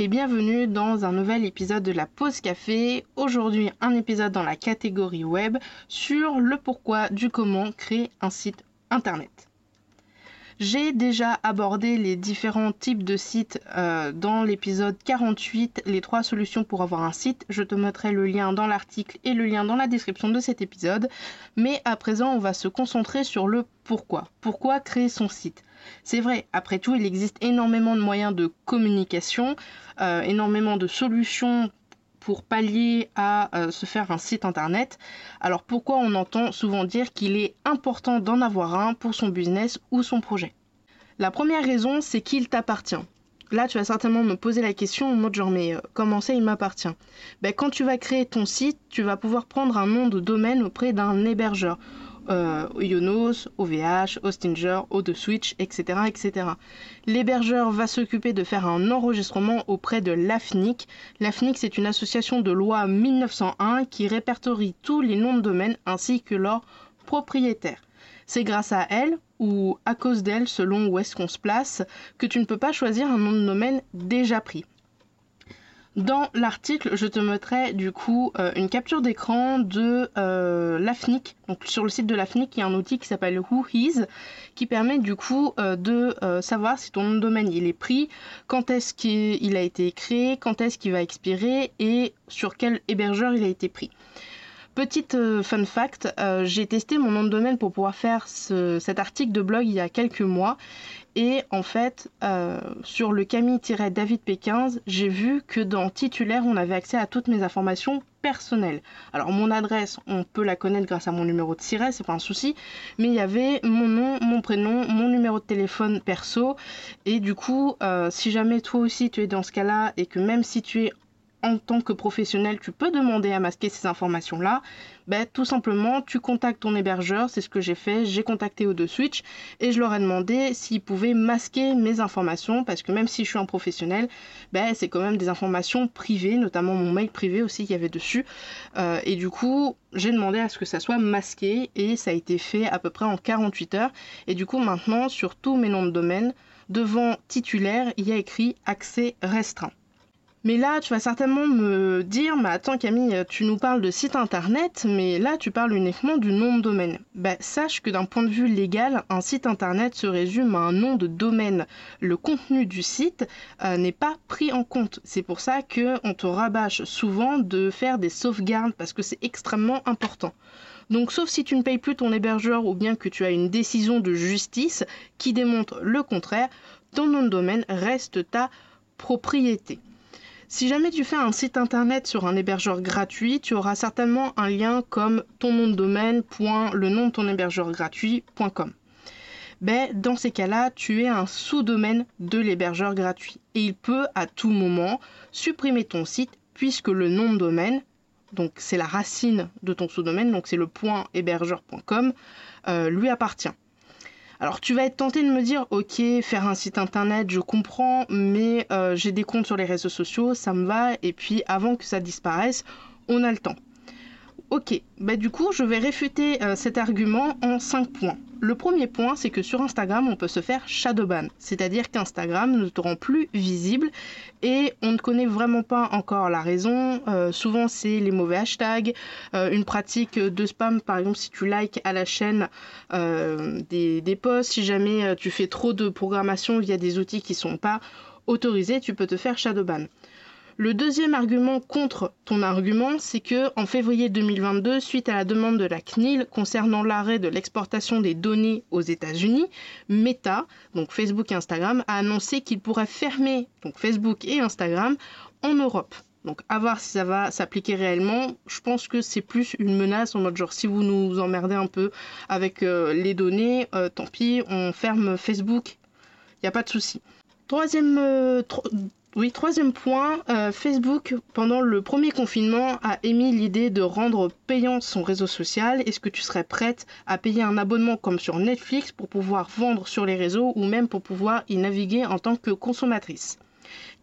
Et bienvenue dans un nouvel épisode de la pause café. Aujourd'hui un épisode dans la catégorie web sur le pourquoi du comment créer un site internet. J'ai déjà abordé les différents types de sites euh, dans l'épisode 48, les trois solutions pour avoir un site. Je te mettrai le lien dans l'article et le lien dans la description de cet épisode. Mais à présent, on va se concentrer sur le pourquoi. Pourquoi créer son site? C'est vrai, après tout, il existe énormément de moyens de communication, euh, énormément de solutions pour pallier à euh, se faire un site internet. Alors pourquoi on entend souvent dire qu'il est important d'en avoir un pour son business ou son projet? La première raison, c'est qu'il t'appartient. Là, tu vas certainement me poser la question en mode genre, mais euh, comment ça, il m'appartient? Ben, Quand tu vas créer ton site, tu vas pouvoir prendre un nom de domaine auprès d'un hébergeur euh, Ionos, OVH, Hostinger, O2Switch, etc. etc. L'hébergeur va s'occuper de faire un enregistrement auprès de l'AFNIC. L'AFNIC, c'est une association de loi 1901 qui répertorie tous les noms de domaine ainsi que leurs propriétaires. C'est grâce à elle, ou à cause d'elle, selon où est-ce qu'on se place, que tu ne peux pas choisir un nom de domaine déjà pris. Dans l'article, je te mettrai du coup euh, une capture d'écran de euh, l'AFNIC. Sur le site de l'AFNIC, il y a un outil qui s'appelle WhoIs qui permet du coup euh, de savoir si ton nom de domaine il est pris, quand est-ce qu'il a été créé, quand est-ce qu'il va expirer et sur quel hébergeur il a été pris. Petite fun fact, j'ai testé mon nom de domaine pour pouvoir faire cet article de blog il y a quelques mois et en fait, euh, sur le Camille-David P15, j'ai vu que dans titulaire, on avait accès à toutes mes informations personnelles. Alors mon adresse, on peut la connaître grâce à mon numéro de siret, c'est pas un souci, mais il y avait mon nom, mon prénom, mon numéro de téléphone perso, et du coup, euh, si jamais toi aussi tu es dans ce cas-là, et que même si tu es en tant que professionnel, tu peux demander à masquer ces informations-là, ben, tout simplement, tu contactes ton hébergeur, c'est ce que j'ai fait, j'ai contacté O2Switch et je leur ai demandé s'ils pouvaient masquer mes informations, parce que même si je suis un professionnel, ben, c'est quand même des informations privées, notamment mon mail privé aussi qu'il y avait dessus. Euh, et du coup, j'ai demandé à ce que ça soit masqué et ça a été fait à peu près en 48 heures. Et du coup, maintenant, sur tous mes noms de domaine, devant titulaire, il y a écrit accès restreint. Mais là, tu vas certainement me dire, mais attends Camille, tu nous parles de site internet, mais là tu parles uniquement du nom de domaine. Ben, sache que d'un point de vue légal, un site internet se résume à un nom de domaine. Le contenu du site euh, n'est pas pris en compte. C'est pour ça qu'on te rabâche souvent de faire des sauvegardes parce que c'est extrêmement important. Donc sauf si tu ne payes plus ton hébergeur ou bien que tu as une décision de justice qui démontre le contraire, ton nom de domaine reste ta propriété. Si jamais tu fais un site internet sur un hébergeur gratuit, tu auras certainement un lien comme ton nom de domaine, le nom de ton hébergeur gratuit.com. Ben, dans ces cas-là, tu es un sous-domaine de l'hébergeur gratuit. Et il peut à tout moment supprimer ton site puisque le nom de domaine, donc c'est la racine de ton sous-domaine, donc c'est le hébergeur.com, euh, lui appartient. Alors tu vas être tenté de me dire, ok, faire un site internet, je comprends, mais euh, j'ai des comptes sur les réseaux sociaux, ça me va, et puis avant que ça disparaisse, on a le temps. Ok, bah du coup, je vais réfuter euh, cet argument en 5 points. Le premier point, c'est que sur Instagram, on peut se faire shadowban, c'est-à-dire qu'Instagram ne te rend plus visible et on ne connaît vraiment pas encore la raison. Euh, souvent, c'est les mauvais hashtags, euh, une pratique de spam, par exemple, si tu likes à la chaîne des, des posts, si jamais tu fais trop de programmation via des outils qui sont pas autorisés, tu peux te faire shadowban. Le deuxième argument contre ton argument, c'est que en février 2022, suite à la demande de la CNIL concernant l'arrêt de l'exportation des données aux États-Unis, Meta, donc Facebook et Instagram, a annoncé qu'il pourrait fermer donc Facebook et Instagram en Europe. Donc à voir si ça va s'appliquer réellement. Je pense que c'est plus une menace en mode genre si vous nous emmerdez un peu avec euh, les données, euh, tant pis, on ferme Facebook. Il n'y a pas de souci. Troisième, euh, Oui, troisième point, euh, Facebook, pendant le premier confinement, a émis l'idée de rendre payant son réseau social. Est-ce que tu serais prête à payer un abonnement comme sur Netflix pour pouvoir vendre sur les réseaux ou même pour pouvoir y naviguer en tant que consommatrice?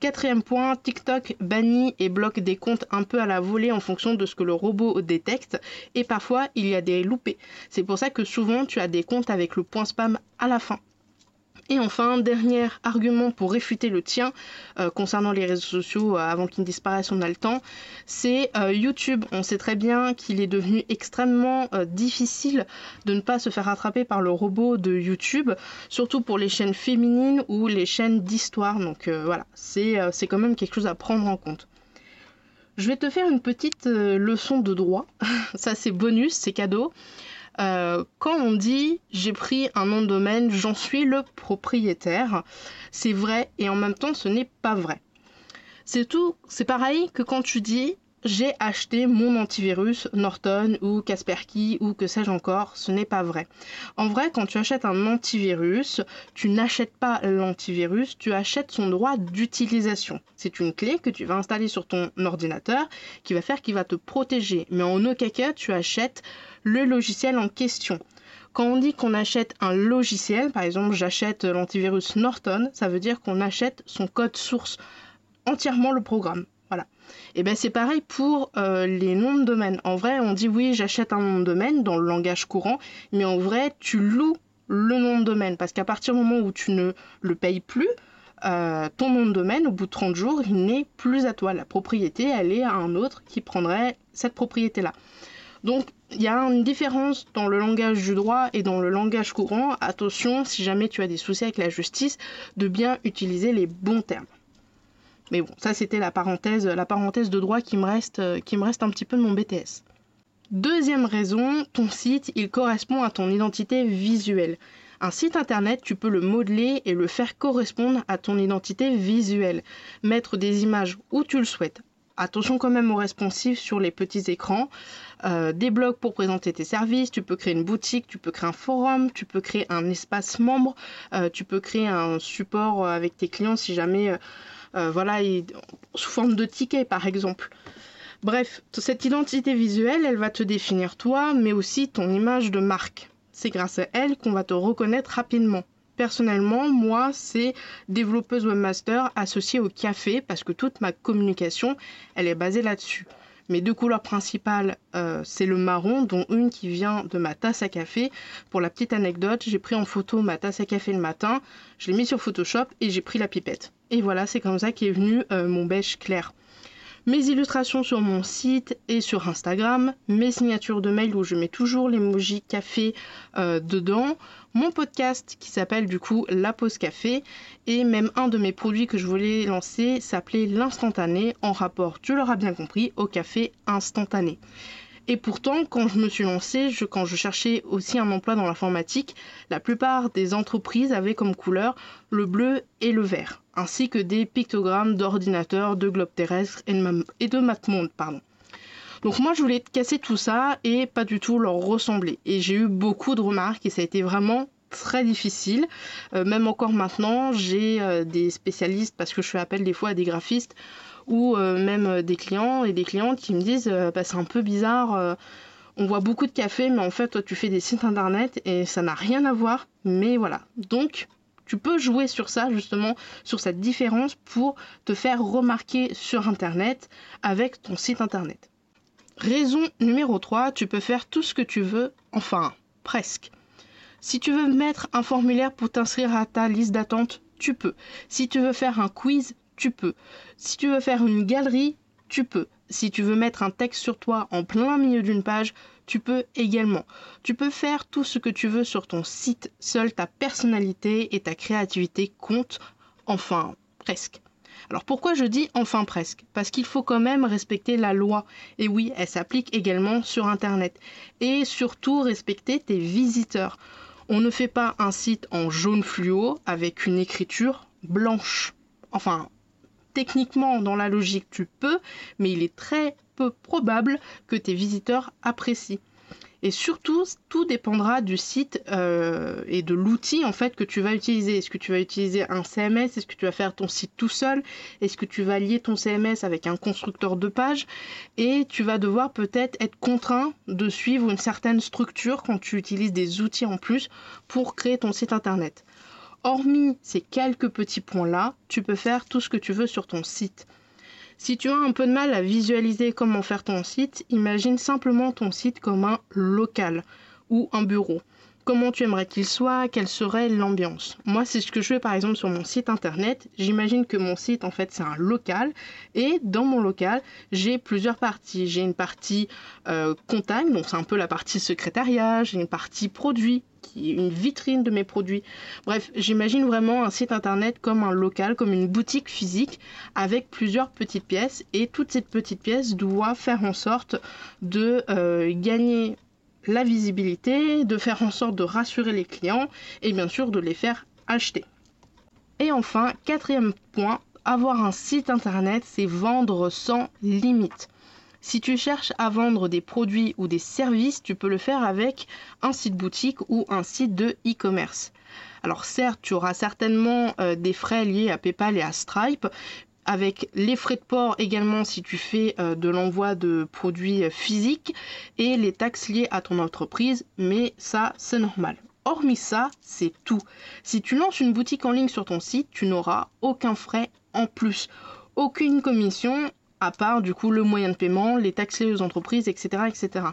Quatrième point, TikTok bannit et bloque des comptes un peu à la volée en fonction de ce que le robot détecte et parfois il y a des loupés. C'est pour ça que souvent tu as des comptes avec le point spam à la fin. Et enfin, dernier argument pour réfuter le tien euh, concernant les réseaux sociaux euh, avant qu'ils disparaissent, on a le temps, c'est euh, YouTube. On sait très bien qu'il est devenu extrêmement difficile de ne pas se faire attraper par le robot de YouTube, surtout pour les chaînes féminines ou les chaînes d'histoire. Donc voilà, c'est quand même quelque chose à prendre en compte. Je vais te faire une petite leçon de droit. Ça c'est bonus, c'est cadeau. Euh, quand on dit j'ai pris un nom de domaine, j'en suis le propriétaire, c'est vrai et en même temps ce n'est pas vrai. C'est tout, c'est pareil que quand tu dis j'ai acheté mon antivirus Norton ou Kaspersky ou que sais-je encore, ce n'est pas vrai. En vrai, quand tu achètes un antivirus, tu n'achètes pas l'antivirus, tu achètes son droit d'utilisation. C'est une clé que tu vas installer sur ton ordinateur qui va faire qu'il va te protéger. Mais en aucun cas, tu achètes le logiciel en question. Quand on dit qu'on achète un logiciel, par exemple j'achète l'antivirus Norton, ça veut dire qu'on achète son code source, entièrement le programme. Voilà. Et bien c'est pareil pour euh, les noms de domaine. En vrai, on dit oui, j'achète un nom de domaine dans le langage courant, mais en vrai, tu loues le nom de domaine parce qu'à partir du moment où tu ne le payes plus, euh, ton nom de domaine, au bout de 30 jours, il n'est plus à toi. La propriété, elle est à un autre qui prendrait cette propriété-là. Donc, il y a une différence dans le langage du droit et dans le langage courant. Attention, si jamais tu as des soucis avec la justice, de bien utiliser les bons termes. Mais bon, ça c'était la parenthèse, la parenthèse de droit qui me reste, euh, qui me reste un petit peu de mon BTS. Deuxième raison, ton site, il correspond à ton identité visuelle. Un site internet, tu peux le modeler et le faire correspondre à ton identité visuelle. Mettre des images où tu le souhaites. Attention quand même au responsive sur les petits écrans. Euh, des blogs pour présenter tes services, tu peux créer une boutique, tu peux créer un forum, tu peux créer un espace membre, euh, tu peux créer un support avec tes clients si jamais voilà, sous forme de ticket par exemple. Bref, cette identité visuelle, elle va te définir toi, mais aussi ton image de marque. C'est grâce à elle qu'on va te reconnaître rapidement. Personnellement, moi, c'est développeuse webmaster associée au café parce que toute ma communication, elle est basée là-dessus. Mes deux couleurs principales, euh, c'est le marron, dont une qui vient de ma tasse à café. Pour la petite anecdote, j'ai pris en photo ma tasse à café le matin, je l'ai mis sur Photoshop et j'ai pris la pipette. Et voilà, c'est comme ça qu'est venu euh, mon beige clair mes illustrations sur mon site et sur Instagram, mes signatures de mail où je mets toujours l'emoji café euh, dedans, mon podcast qui s'appelle du coup La Pause Café et même un de mes produits que je voulais lancer s'appelait l'instantané en rapport, tu l'auras bien compris, au café instantané. Et pourtant, quand je me suis lancée, quand je cherchais aussi un emploi dans l'informatique, la plupart des entreprises avaient comme couleur le bleu et le vert, ainsi que des pictogrammes d'ordinateurs, de globes terrestres et de, mapmonde. Pardon. Donc moi je voulais casser tout ça et pas du tout leur ressembler. Et j'ai eu beaucoup de remarques et ça a été vraiment très difficile. Euh, même encore maintenant, j'ai euh, des spécialistes parce que je fais appel des fois à des graphistes ou euh, même des clients et des clientes qui me disent bah, c'est un peu bizarre. on voit beaucoup de café, mais en fait, toi, tu fais des sites internet et ça n'a rien à voir. Mais voilà. Donc, tu peux jouer sur ça, justement, sur cette différence pour te faire remarquer sur internet avec ton site internet. Raison numéro 3, tu peux faire tout ce que tu veux, enfin, presque. Si tu veux mettre un formulaire pour t'inscrire à ta liste d'attente, tu peux. Si tu veux faire un quiz, tu peux. Si tu veux faire une galerie, tu peux. Si tu veux mettre un texte sur toi en plein milieu d'une page, tu peux également. Tu peux faire tout ce que tu veux sur ton site. Seule ta personnalité et ta créativité comptent. Enfin, presque. Alors pourquoi je dis enfin presque? Parce qu'il faut quand même respecter la loi. Et oui, elle s'applique également sur Internet. Et surtout respecter tes visiteurs. On ne fait pas un site en jaune fluo avec une écriture blanche. Enfin, techniquement, dans la logique, tu peux, mais il est très peu probable que tes visiteurs apprécient. Et surtout, tout dépendra du site euh, et de l'outil en fait que tu vas utiliser. Est-ce que tu vas utiliser un CMS Est-ce que tu vas faire ton site tout seul? Est-ce que tu vas lier ton CMS avec un constructeur de page? Et tu vas devoir peut-être être contraint de suivre une certaine structure quand tu utilises des outils en plus pour créer ton site internet. Hormis ces quelques petits points-là, tu peux faire tout ce que tu veux sur ton site. Si tu as un peu de mal à visualiser comment faire ton site, imagine simplement ton site comme un local ou un bureau. Comment tu aimerais qu'il soit, quelle serait l'ambiance. Moi, c'est ce que je fais par exemple sur mon site internet. J'imagine que mon site, en fait, c'est un local. Et dans mon local, j'ai plusieurs parties. J'ai une partie euh, donc c'est un peu la partie secrétariat. J'ai une partie produit, qui est une vitrine de mes produits. Bref, j'imagine vraiment un site internet comme un local, comme une boutique physique avec plusieurs petites pièces et toutes ces petites pièces doivent faire en sorte de euh, gagner la visibilité, de faire en sorte de rassurer les clients et bien sûr de les faire acheter. Et enfin, quatrième point, avoir un site internet, c'est vendre sans limite. Si tu cherches à vendre des produits ou des services, tu peux le faire avec un site boutique ou un site de e-commerce. Alors certes, tu auras certainement euh, des frais liés à PayPal et à Stripe, avec les frais de port également si tu fais euh, de l'envoi de produits physiques et les taxes liées à ton entreprise, mais ça c'est normal. Hormis ça, c'est tout. Si tu lances une boutique en ligne sur ton site, tu n'auras aucun frais en plus, aucune commission à part du coup le moyen de paiement, les taxes liées aux entreprises, etc. etc.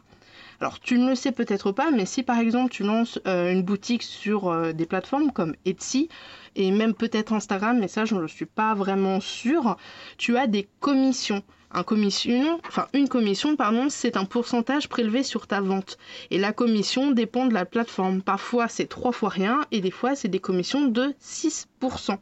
Alors tu ne le sais peut-être pas, mais si par exemple tu lances euh, une boutique sur euh, des plateformes comme Etsy et même peut-être Instagram, mais ça je ne suis pas vraiment sûre, tu as des commissions. Un commission, enfin une commission, pardon, c'est un pourcentage prélevé sur ta vente. Et la commission dépend de la plateforme. Parfois c'est trois fois rien et des fois c'est des commissions de 6%.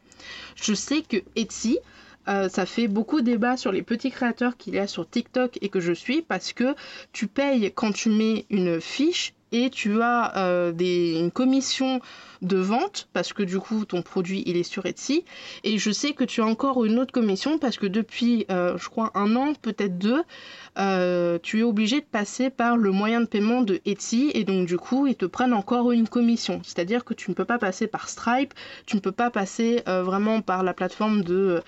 Je sais que Etsy, euh, ça fait beaucoup débat sur les petits créateurs qu'il y a sur TikTok et que je suis parce que tu payes quand tu mets une fiche et tu as euh, des, une commission de vente parce que du coup ton produit il est sur Etsy. Et je sais que tu as encore une autre commission parce que depuis euh, je crois un an peut-être deux euh, tu es obligé de passer par le moyen de paiement de Etsy. Et donc du coup ils te prennent encore une commission. C'est à dire que tu ne peux pas passer par Stripe tu ne peux pas passer euh, vraiment par la plateforme de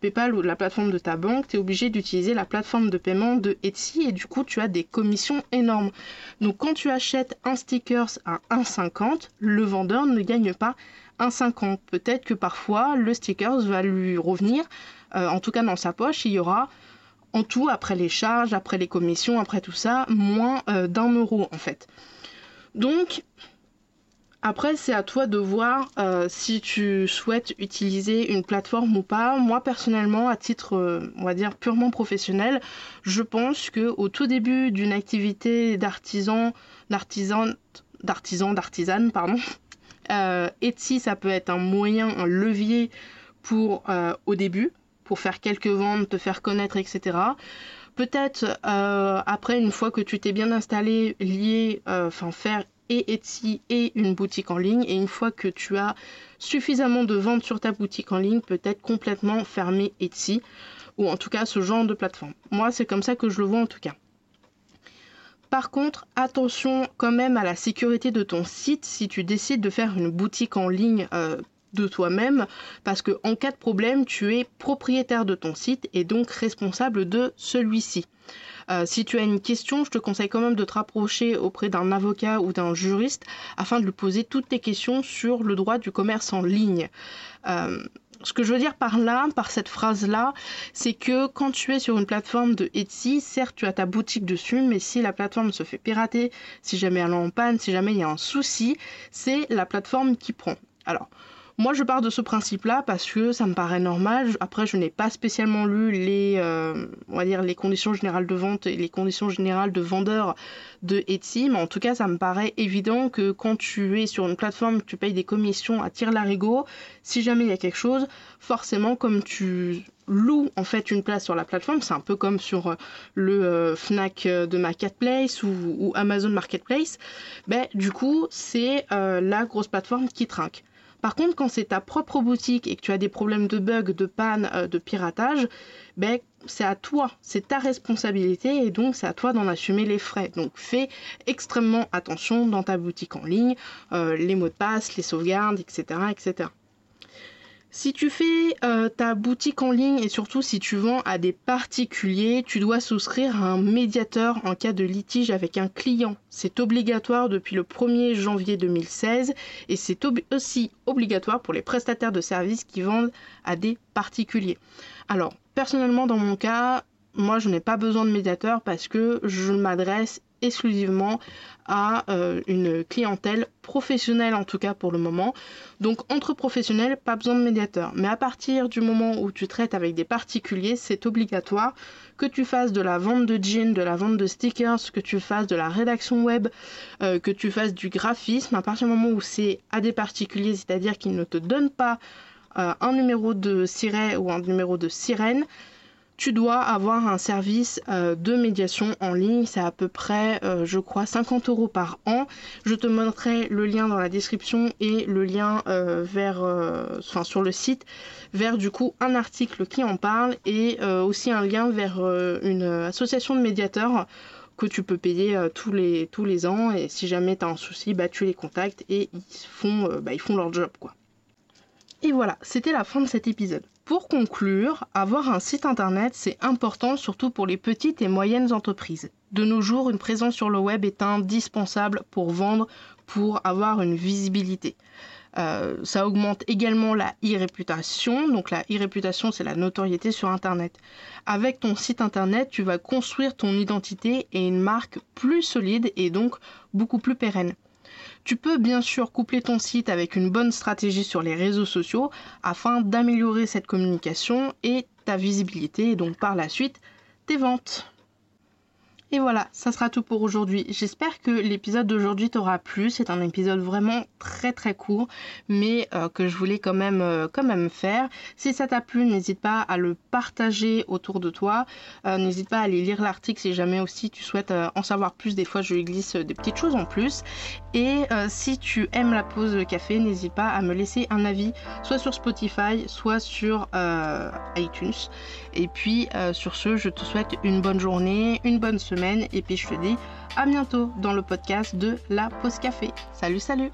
PayPal ou la plateforme de ta banque. Tu es obligé d'utiliser la plateforme de paiement de Etsy. Et du coup tu as des commissions énormes. Donc quand tu achètes un stickers à 1,50 le vendeur ne gagne pas un 50. Peut-être que parfois le sticker va lui revenir, euh, en tout cas dans sa poche, il y aura en tout, après les charges, après les commissions, après tout ça, moins euh, d'un euro en fait. Donc, après, c'est à toi de voir euh, si tu souhaites utiliser une plateforme ou pas. Moi, personnellement, à titre, on va dire, purement professionnel, je pense que au tout début d'une activité d'artisan, d'artisan, d'artisan, d'artisane, pardon, euh, Etsy, ça peut être un moyen, un levier pour euh, au début, pour faire quelques ventes, te faire connaître, etc. Peut-être euh, après, une fois que tu t'es bien installé, lié, enfin faire et Etsy et une boutique en ligne, et une fois que tu as suffisamment de ventes sur ta boutique en ligne, peut-être complètement fermer Etsy, ou en tout cas ce genre de plateforme. Moi, c'est comme ça que je le vois en tout cas. Par contre, attention quand même à la sécurité de ton site si tu décides de faire une boutique en ligne euh, de toi-même, parce que en cas de problème, tu es propriétaire de ton site et donc responsable de celui-ci. Euh, si tu as une question, je te conseille quand même de te rapprocher auprès d'un avocat ou d'un juriste afin de lui poser toutes tes questions sur le droit du commerce en ligne. Euh, ce que je veux dire par là, par cette phrase-là, c'est que quand tu es sur une plateforme de Etsy, certes tu as ta boutique dessus, mais si la plateforme se fait pirater, si jamais elle est en panne, si jamais il y a un souci, c'est la plateforme qui prend. Alors, moi, je pars de ce principe-là parce que ça me paraît normal. Après, je n'ai pas spécialement lu les, euh, on va dire, les conditions générales de vente et les conditions générales de vendeur de Etsy, mais en tout cas, ça me paraît évident que quand tu es sur une plateforme, tu payes des commissions à tir larigot. Si jamais il y a quelque chose, forcément, comme tu loues en fait une place sur la plateforme, c'est un peu comme sur euh, le euh, Fnac de Marketplace ou, ou, Amazon Marketplace, ben du coup c'est la grosse plateforme qui trinque. Par contre, quand c'est ta propre boutique et que tu as des problèmes de bugs, de panne, euh, de piratage, ben, c'est à toi, c'est ta responsabilité et donc c'est à toi d'en assumer les frais. Donc fais extrêmement attention dans ta boutique en ligne, euh, les mots de passe, les sauvegardes, etc. etc. Si tu fais euh, ta boutique en ligne et surtout si tu vends à des particuliers, tu dois souscrire à un médiateur en cas de litige avec un client. C'est obligatoire depuis le 1er janvier 2016 et c'est aussi obligatoire pour les prestataires de services qui vendent à des particuliers. Alors, personnellement, dans mon cas, moi, je n'ai pas besoin de médiateur parce que je m'adresse exclusivement à euh, une clientèle professionnelle en tout cas pour le moment. Donc entre professionnels, pas besoin de médiateur. Mais à partir du moment où tu traites avec des particuliers, c'est obligatoire que tu fasses de la vente de jeans, de la vente de stickers, que tu fasses de la rédaction web, euh, que tu fasses du graphisme. À partir du moment où c'est à des particuliers, c'est-à-dire qu'ils ne te donnent pas euh, un numéro de siret ou un numéro de sirène, tu dois avoir un service euh, de médiation en ligne. C'est à peu près, euh, je crois, 50 euros par an. Je te montrerai le lien dans la description et le lien euh, vers, sur le site vers du coup un article qui en parle et aussi un lien vers une association de médiateurs que tu peux payer tous, les, tous les ans et si jamais tu as un souci, bah, tu les contactes et ils font, bah, ils font leur job quoi. Et voilà, c'était la fin de cet épisode. Pour conclure, avoir un site internet, c'est important surtout pour les petites et moyennes entreprises. De nos jours, une présence sur le web est indispensable pour vendre, pour avoir une visibilité. Euh, ça augmente également la e-réputation. Donc la e-réputation, c'est la notoriété sur Internet. Avec ton site Internet, tu vas construire ton identité et une marque plus solide et donc beaucoup plus pérenne. Tu peux bien sûr coupler ton site avec une bonne stratégie sur les réseaux sociaux afin d'améliorer cette communication et ta visibilité et donc par la suite tes ventes. Et voilà, ça sera tout pour aujourd'hui. J'espère que l'épisode d'aujourd'hui t'aura plu. C'est un épisode vraiment très très court, mais euh, que je voulais quand même, euh, quand même faire. Si ça t'a plu, n'hésite pas à le partager autour de toi. Euh, n'hésite pas à aller lire l'article si jamais aussi tu souhaites en savoir plus. Des fois, je glisse des petites choses en plus. Et si tu aimes la pause de café, n'hésite pas à me laisser un avis, soit sur Spotify, soit sur iTunes. Et puis, sur ce, je te souhaite une bonne journée, une bonne et puis je te dis à bientôt dans le podcast de la pause café. Salut salut